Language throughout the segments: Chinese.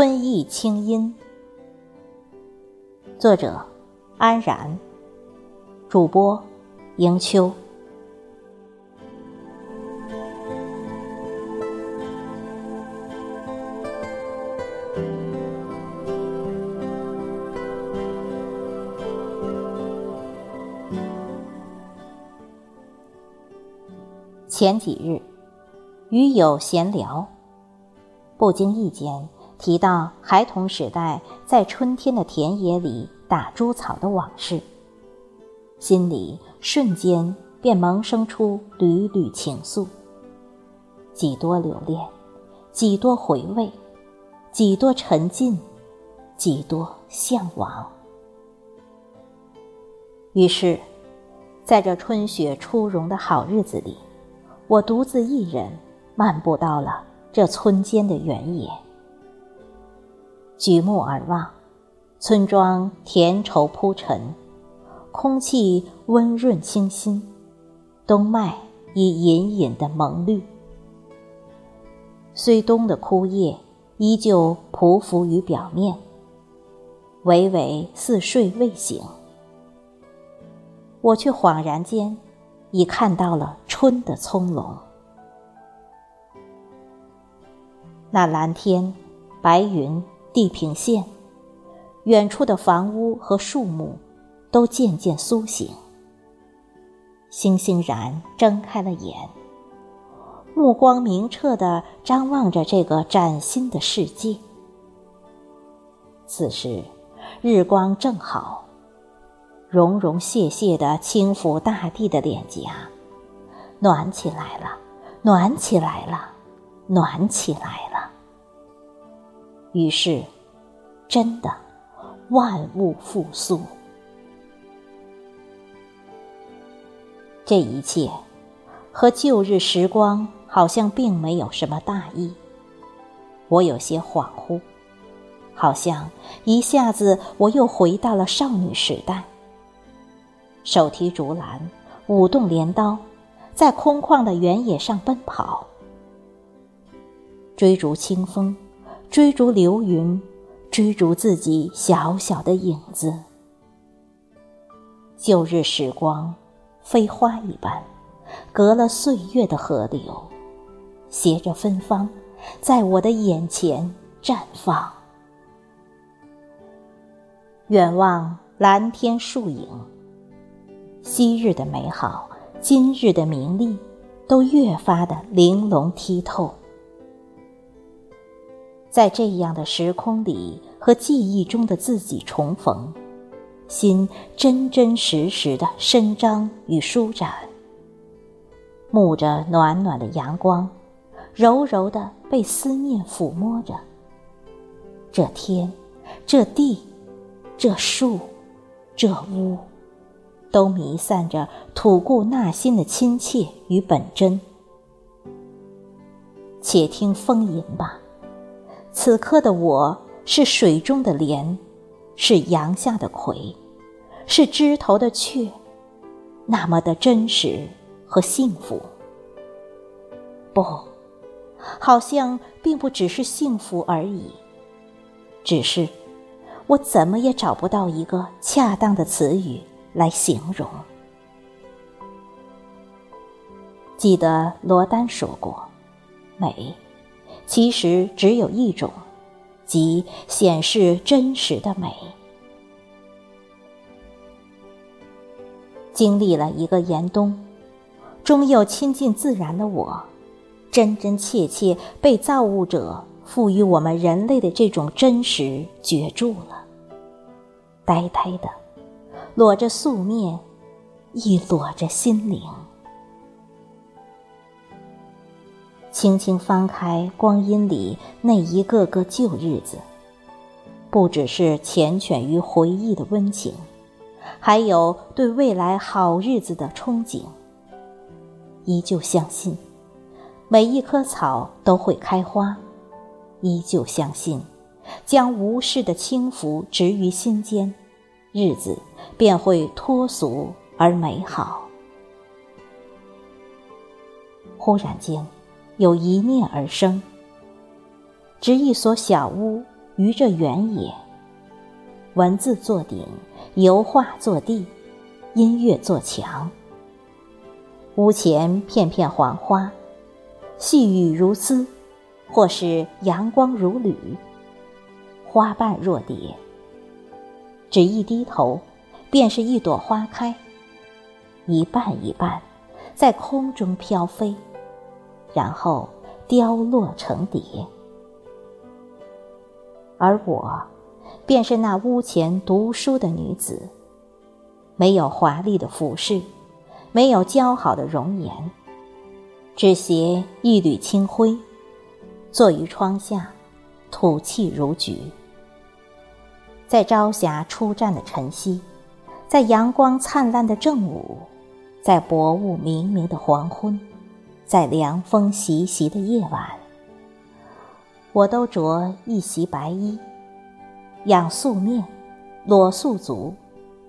春意清音，作者安然，主播迎秋。前几日，与友闲聊，不经意间提到孩童时代在春天的田野里打猪草的往事，心里瞬间便萌生出缕缕情愫。几多留恋，几多回味，几多沉浸，几多向往。于是，在这春雪初融的好日子里。我独自一人漫步到了这村间的原野，举目而望，村庄田畴铺陈，空气温润清新，冬麦已隐隐的蒙绿。虽冬的枯叶依旧匍匐于表面，微微似睡未醒，我却恍然间。已看到了春的葱茏，那蓝天、白云、地平线，远处的房屋和树木，都渐渐苏醒。欣欣然睁开了眼，目光明澈地张望着这个崭新的世界。此时，日光正好。融融谢谢的轻抚大地的脸颊，暖起来了，暖起来了，暖起来了。于是，真的，万物复苏。这一切，和旧日时光好像并没有什么大异。我有些恍惚，好像一下子我又回到了少女时代。手提竹篮，舞动镰刀，在空旷的原野上奔跑，追逐清风，追逐流云，追逐自己小小的影子。旧日时光，飞花一般，隔了岁月的河流，携着芬芳，在我的眼前绽放。远望蓝天树影。昔日的美好，今日的名利，都越发的玲珑剔透。在这样的时空里，和记忆中的自己重逢，心真真实实的伸张与舒展，沐着暖暖的阳光，柔柔的被思念抚摸着。这天，这地，这树，这屋。都弥散着吐故纳新的亲切与本真。且听风吟吧，此刻的我是水中的莲，是阳下的葵，是枝头的雀，那么的真实和幸福。不，好像并不只是幸福而已，只是我怎么也找不到一个恰当的词语。来形容。记得罗丹说过：“美，其实只有一种，即显示真实的美。”经历了一个严冬，终又亲近自然的我，真真切切被造物者赋予我们人类的这种真实攫住了，呆呆的。裸着素面，亦裸着心灵。轻轻翻开光阴里那一个个旧日子，不只是缱绻于回忆的温情，还有对未来好日子的憧憬。依旧相信，每一棵草都会开花；依旧相信，将无事的轻浮植于心间。日子便会脱俗而美好。忽然间，有一念而生，执一所小屋于这原野。文字作顶，油画作地，音乐作墙。屋前片片黄花，细雨如丝，或是阳光如缕。花瓣若蝶，只一低头，便是一朵花开，一瓣一瓣，在空中飘飞，然后凋落成蝶。而我，便是那屋前读书的女子，没有华丽的服饰，没有姣好的容颜，只携一缕清辉，坐于窗下，吐气如菊。在朝霞初绽的晨曦，在阳光灿烂的正午，在薄雾冥冥的黄昏，在凉风习习的夜晚。我都着一袭白衣，仰素面，裸素足，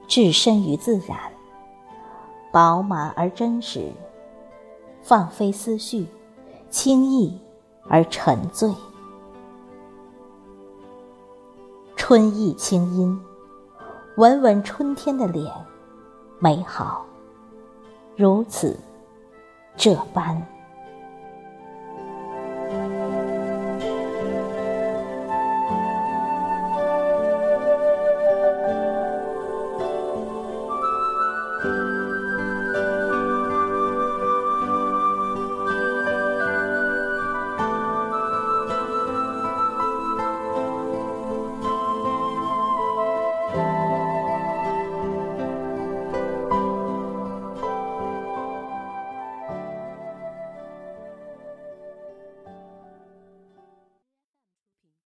置身于自然，饱满而真实，放飞思绪，轻易而沉醉。春意清音，吻吻春天的脸，美好，如此，这般。